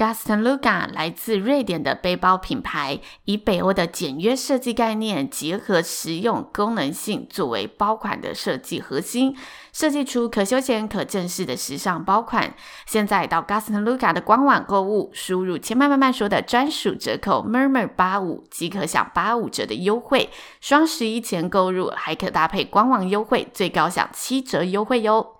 Gaston Luca 来自瑞典的背包品牌，以北欧的简约设计概念，结合实用功能性作为包款的设计核心，设计出可休闲可正式的时尚包款。现在到 Gaston Luca 的官网购物，输入千嫚慢慢说的专属折扣 murmur 八五即可享八五折的优惠。双十一前购入还可搭配官网优惠，最高享七折优惠哟。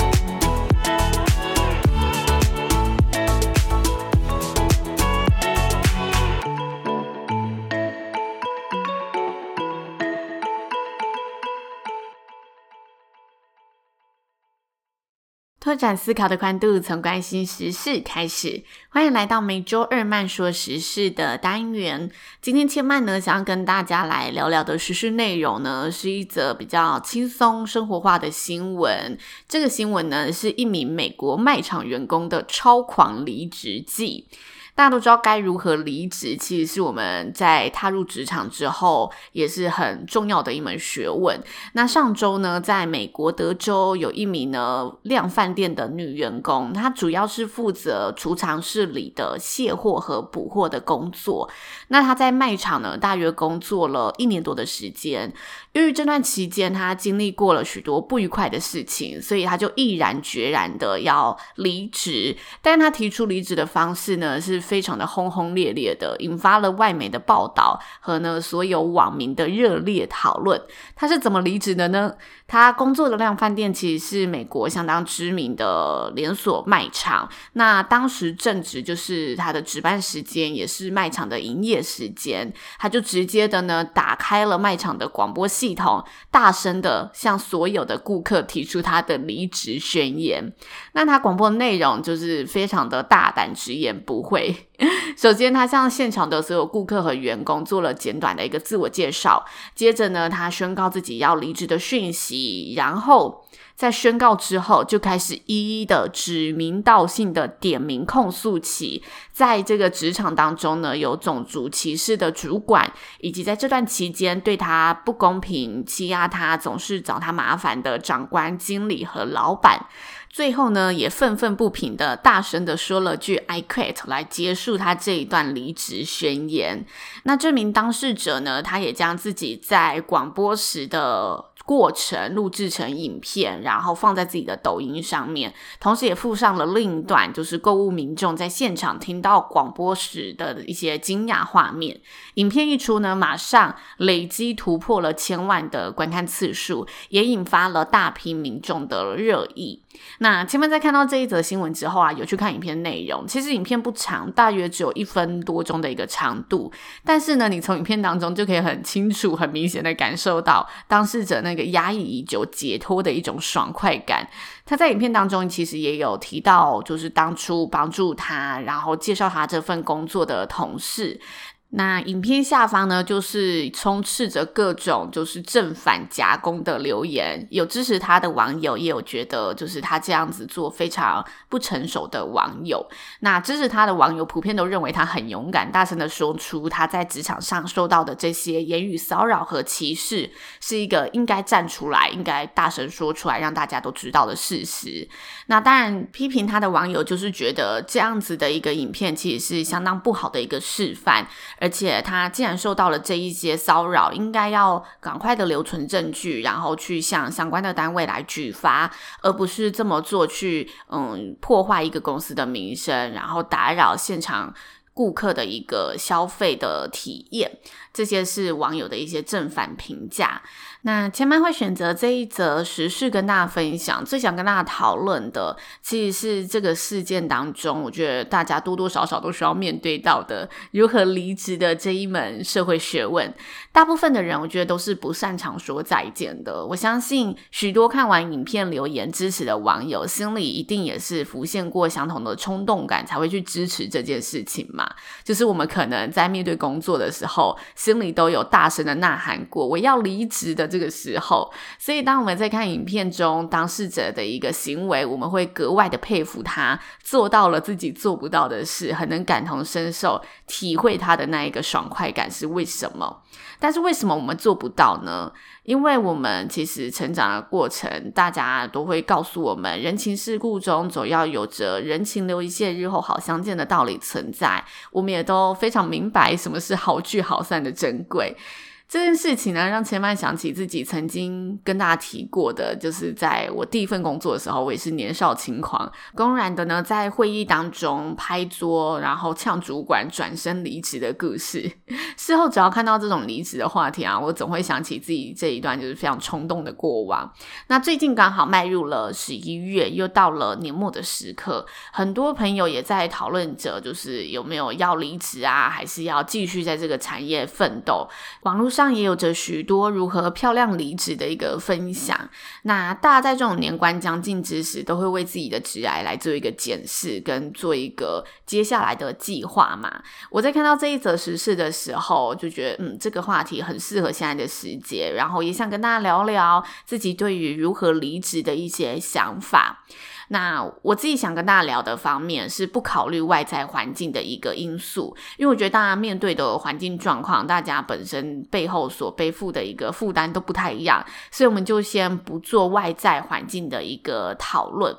拓展思考的宽度，从关心时事开始。欢迎来到每周二慢说时事的单元。今天千曼呢，想要跟大家来聊聊的时事内容呢，是一则比较轻松生活化的新闻。这个新闻呢，是一名美国卖场员工的超狂离职记。大家都知道该如何离职，其实是我们在踏入职场之后也是很重要的一门学问。那上周呢，在美国德州有一名呢量贩店的女员工，她主要是负责储藏室里的卸货和补货的工作。那她在卖场呢，大约工作了一年多的时间。由于这段期间她经历过了许多不愉快的事情，所以她就毅然决然的要离职。但她提出离职的方式呢，是非常的轰轰烈烈的，引发了外媒的报道和呢所有网民的热烈讨论。他是怎么离职的呢？他工作的量饭店其实是美国相当知名的连锁卖场。那当时正值就是他的值班时间，也是卖场的营业时间。他就直接的呢打开了卖场的广播系统，大声的向所有的顾客提出他的离职宣言。那他广播的内容就是非常的大胆，直言不讳。首先，他向现场的所有顾客和员工做了简短的一个自我介绍。接着呢，他宣告自己要离职的讯息。然后在宣告之后，就开始一一的指名道姓的点名控诉起，在这个职场当中呢，有种族歧视的主管，以及在这段期间对他不公平、欺压他、总是找他麻烦的长官、经理和老板。最后呢，也愤愤不平的大声的说了句 “I quit” 来结束他这一段离职宣言。那这名当事者呢，他也将自己在广播时的过程录制成影片，然后放在自己的抖音上面，同时也附上了另一段，就是购物民众在现场听到广播时的一些惊讶画面。影片一出呢，马上累积突破了千万的观看次数，也引发了大批民众的热议。那千嫚在看到这一则新闻之后啊，有去看影片内容。其实影片不长，大约只有一分多钟的一个长度，但是呢，你从影片当中就可以很清楚、很明显的感受到当事者那那个压抑已久解脱的一种爽快感。他在影片当中其实也有提到，就是当初帮助他，然后介绍他这份工作的同事。那影片下方呢，就是充斥着各种就是正反夹攻的留言，有支持他的网友，也有觉得就是他这样子做非常不成熟的网友。那支持他的网友普遍都认为他很勇敢，大声的说出他在职场上受到的这些言语骚扰和歧视，是一个应该站出来、应该大声说出来，让大家都知道的事实。那当然，批评他的网友就是觉得这样子的一个影片其实是相当不好的一个示范。而且他既然受到了这一些骚扰，应该要赶快的留存证据，然后去向相关的单位来举发，而不是这么做去嗯破坏一个公司的名声，然后打扰现场顾客的一个消费的体验。这些是网友的一些正反评价。那千嫚会选择这一则时事跟大家分享，最想跟大家讨论的，其实是这个事件当中，我觉得大家多多少少都需要面对到的如何离职的这一门社会学问。大部分的人，我觉得都是不擅长说再见的。我相信许多看完影片留言支持的网友，心里一定也是浮现过相同的冲动感，才会去支持这件事情。嘛，就是我们可能在面对工作的时候，心里都有大声的呐喊过“我要离职”的这个时候。所以，当我们在看影片中当事者的一个行为，我们会格外的佩服他做到了自己做不到的事，很能感同身受，体会他的那一个爽快感是为什么。但是为什么我们做不到呢？因为我们其实成长的过程，大家都会告诉我们，人情世故中总要有着人情留一线，日后好相见的道理存在。我们也都非常明白什么是好聚好散的珍贵。这件事情呢，让千曼想起自己曾经跟大家提过的，就是在我第一份工作的时候，我也是年少轻狂，公然的呢在会议当中拍桌，然后呛主管转身离职的故事。事后只要看到这种离职的话题啊，我总会想起自己这一段就是非常冲动的过往。那最近刚好迈入了十一月，又到了年末的时刻，很多朋友也在讨论着，就是有没有要离职啊，还是要继续在这个产业奋斗？网络上。上也有着许多如何漂亮离职的一个分享。那大家在这种年关将近之时，都会为自己的职涯来做一个检视，跟做一个接下来的计划嘛。我在看到这一则时事的时候，就觉得嗯，这个话题很适合现在的时节，然后也想跟大家聊聊自己对于如何离职的一些想法。那我自己想跟大家聊的方面是不考虑外在环境的一个因素，因为我觉得大家面对的环境状况，大家本身背后所背负的一个负担都不太一样，所以我们就先不做外在环境的一个讨论。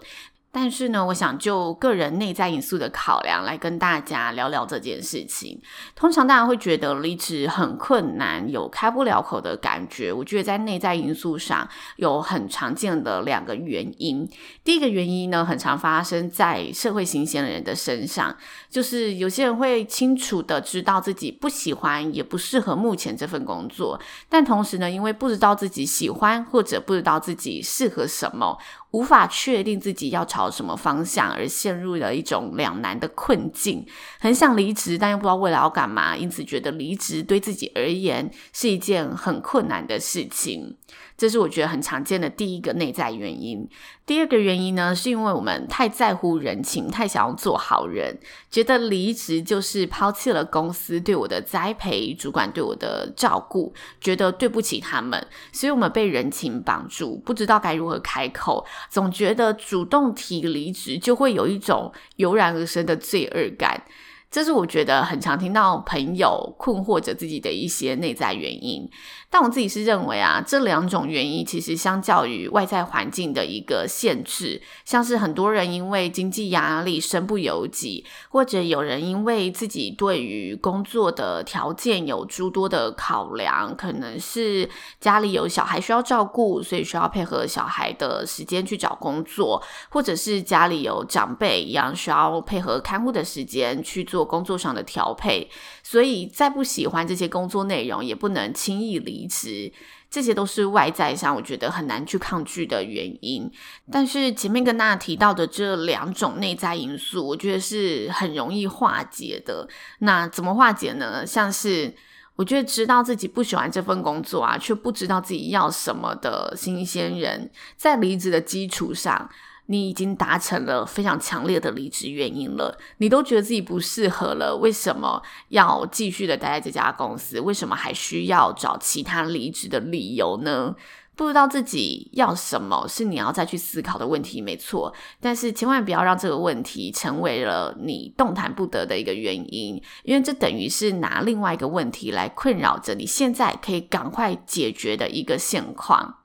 但是呢，我想就个人内在因素的考量来跟大家聊聊这件事情。通常大家会觉得离职很困难，有开不了口的感觉。我觉得在内在因素上有很常见的两个原因。第一个原因呢，很常发生在社会新鲜人的身上，就是有些人会清楚的知道自己不喜欢，也不适合目前这份工作，但同时呢，因为不知道自己喜欢或者不知道自己适合什么。无法确定自己要朝什么方向，而陷入了一种两难的困境，很想离职，但又不知道未来要干嘛，因此觉得离职对自己而言是一件很困难的事情。这是我觉得很常见的第一个内在原因。第二个原因呢，是因为我们太在乎人情，太想要做好人，觉得离职就是抛弃了公司对我的栽培，主管对我的照顾，觉得对不起他们，所以我们被人情绑住，不知道该如何开口，总觉得主动提离职就会有一种油然而生的罪恶感。这是我觉得很常听到朋友困惑着自己的一些内在原因，但我自己是认为啊，这两种原因其实相较于外在环境的一个限制，像是很多人因为经济压力身不由己，或者有人因为自己对于工作的条件有诸多的考量，可能是家里有小孩需要照顾，所以需要配合小孩的时间去找工作，或者是家里有长辈一样需要配合看护的时间去做。工作上的调配，所以再不喜欢这些工作内容，也不能轻易离职。这些都是外在上我觉得很难去抗拒的原因。但是前面跟大家提到的这两种内在因素，我觉得是很容易化解的。那怎么化解呢？像是我觉得知道自己不喜欢这份工作啊，却不知道自己要什么的新鲜人，在离职的基础上。你已经达成了非常强烈的离职原因了，你都觉得自己不适合了，为什么要继续的待在这家公司？为什么还需要找其他离职的理由呢？不知道自己要什么，是你要再去思考的问题，没错。但是千万不要让这个问题成为了你动弹不得的一个原因，因为这等于是拿另外一个问题来困扰着你现在可以赶快解决的一个现况。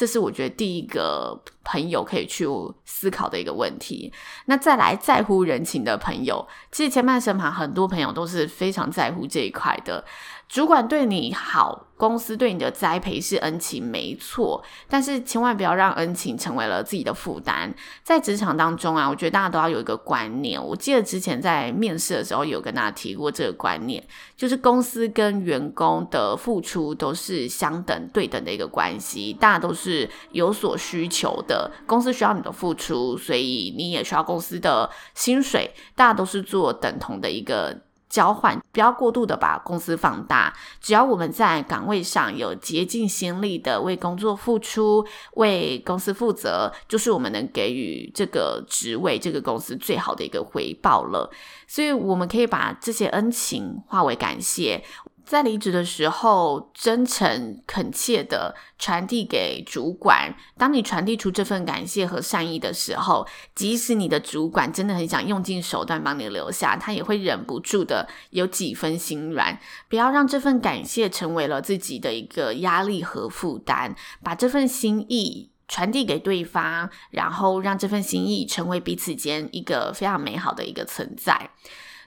这是我觉得第一个朋友可以去思考的一个问题。那再来在乎人情的朋友，其实千曼身旁很多朋友都是非常在乎这一块的。主管对你好，公司对你的栽培是恩情，没错，但是千万不要让恩情成为了自己的负担。在职场当中啊，我觉得大家都要有一个观念。我记得之前在面试的时候有跟大家提过这个观念，就是公司跟员工的付出都是相等对等的一个关系，大家都是有所需求的。公司需要你的付出，所以你也需要公司的薪水，大家都是做等同的一个。交换，不要过度的把公司放大。只要我们在岗位上有竭尽心力的为工作付出，为公司负责，就是我们能给予这个职位、这个公司最好的一个回报了。所以，我们可以把这些恩情化为感谢。在离职的时候，真诚恳切地传递给主管。当你传递出这份感谢和善意的时候，即使你的主管真的很想用尽手段帮你留下，他也会忍不住的有几分心软。不要让这份感谢成为了自己的一个压力和负担，把这份心意传递给对方，然后让这份心意成为彼此间一个非常美好的一个存在。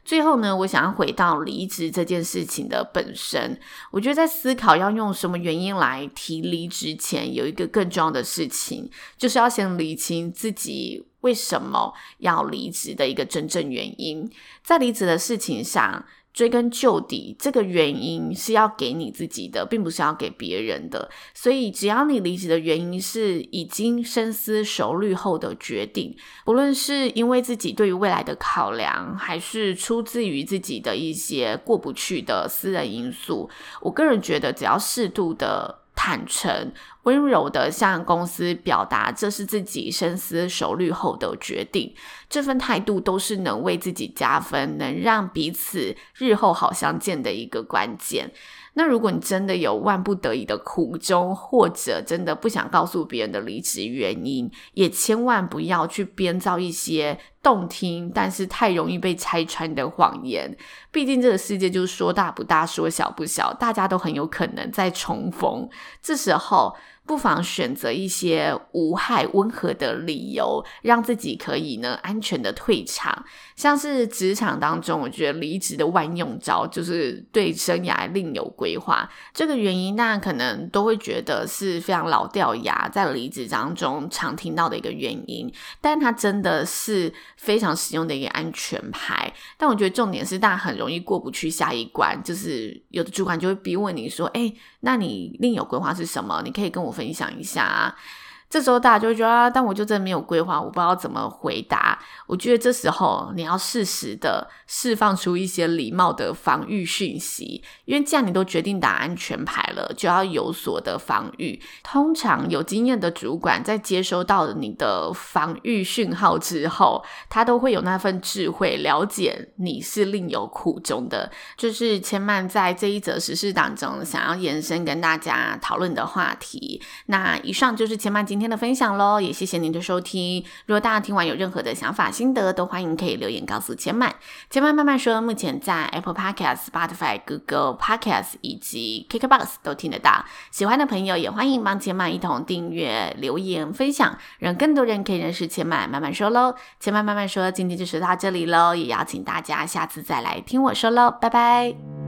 最后呢，我想要回到离职这件事情的本身。我觉得在思考要用什么原因来提离职前，有一个更重要的事情，就是要先理清自己为什么要离职的一个真正原因。在离职的事情上，追根究底，这个原因是要给你自己的，并不是要给别人的。所以，只要你离职的原因是已经深思熟虑后的决定，不论是因为自己对于未来的考量，还是出自于自己的一些过不去的私人因素，我个人觉得，只要适度的。坦诚、温柔地向公司表达，这是自己深思熟虑后的决定。这份态度都是能为自己加分，能让彼此日后好相见的一个关键。那如果你真的有万不得已的苦衷，或者真的不想告诉别人的离职原因，也千万不要去编造一些动听但是太容易被拆穿的谎言。毕竟这个世界就是说大不大，说小不小，大家都很有可能再重逢。这时候，不妨选择一些无害、温和的理由，让自己可以呢安全的退场。像是职场当中，我觉得离职的万用招就是对生涯另有规划。这个原因，大家可能都会觉得是非常老掉牙，在离职当中常听到的一个原因，但它真的是非常实用的一个安全牌。但我觉得重点是，大家很容易过不去下一关，就是有的主管就会逼问你说：“诶，那你另有规划是什么？你可以跟我。”分享一下啊。这时候大家就觉得啊，但我就真的没有规划，我不知道怎么回答。我觉得这时候你要适时的释放出一些礼貌的防御讯息，因为既然你都决定打安全牌了，就要有所的防御。通常有经验的主管在接收到你的防御讯号之后，他都会有那份智慧，了解你是另有苦衷的。就是千曼在这一则时事当中想要延伸跟大家讨论的话题。那以上就是千曼今天。今天的分享喽，也谢谢您的收听。如果大家听完有任何的想法心得，都欢迎可以留言告诉千曼。千曼慢慢说，目前在 Apple Podcast、Spotify、Google Podcast 以及 Kickbox 都听得到。喜欢的朋友也欢迎帮千曼一同订阅、留言、分享，让更多人可以认识千曼慢慢说喽。千曼慢慢说，今天就说到这里喽，也邀请大家下次再来听我说喽，拜拜。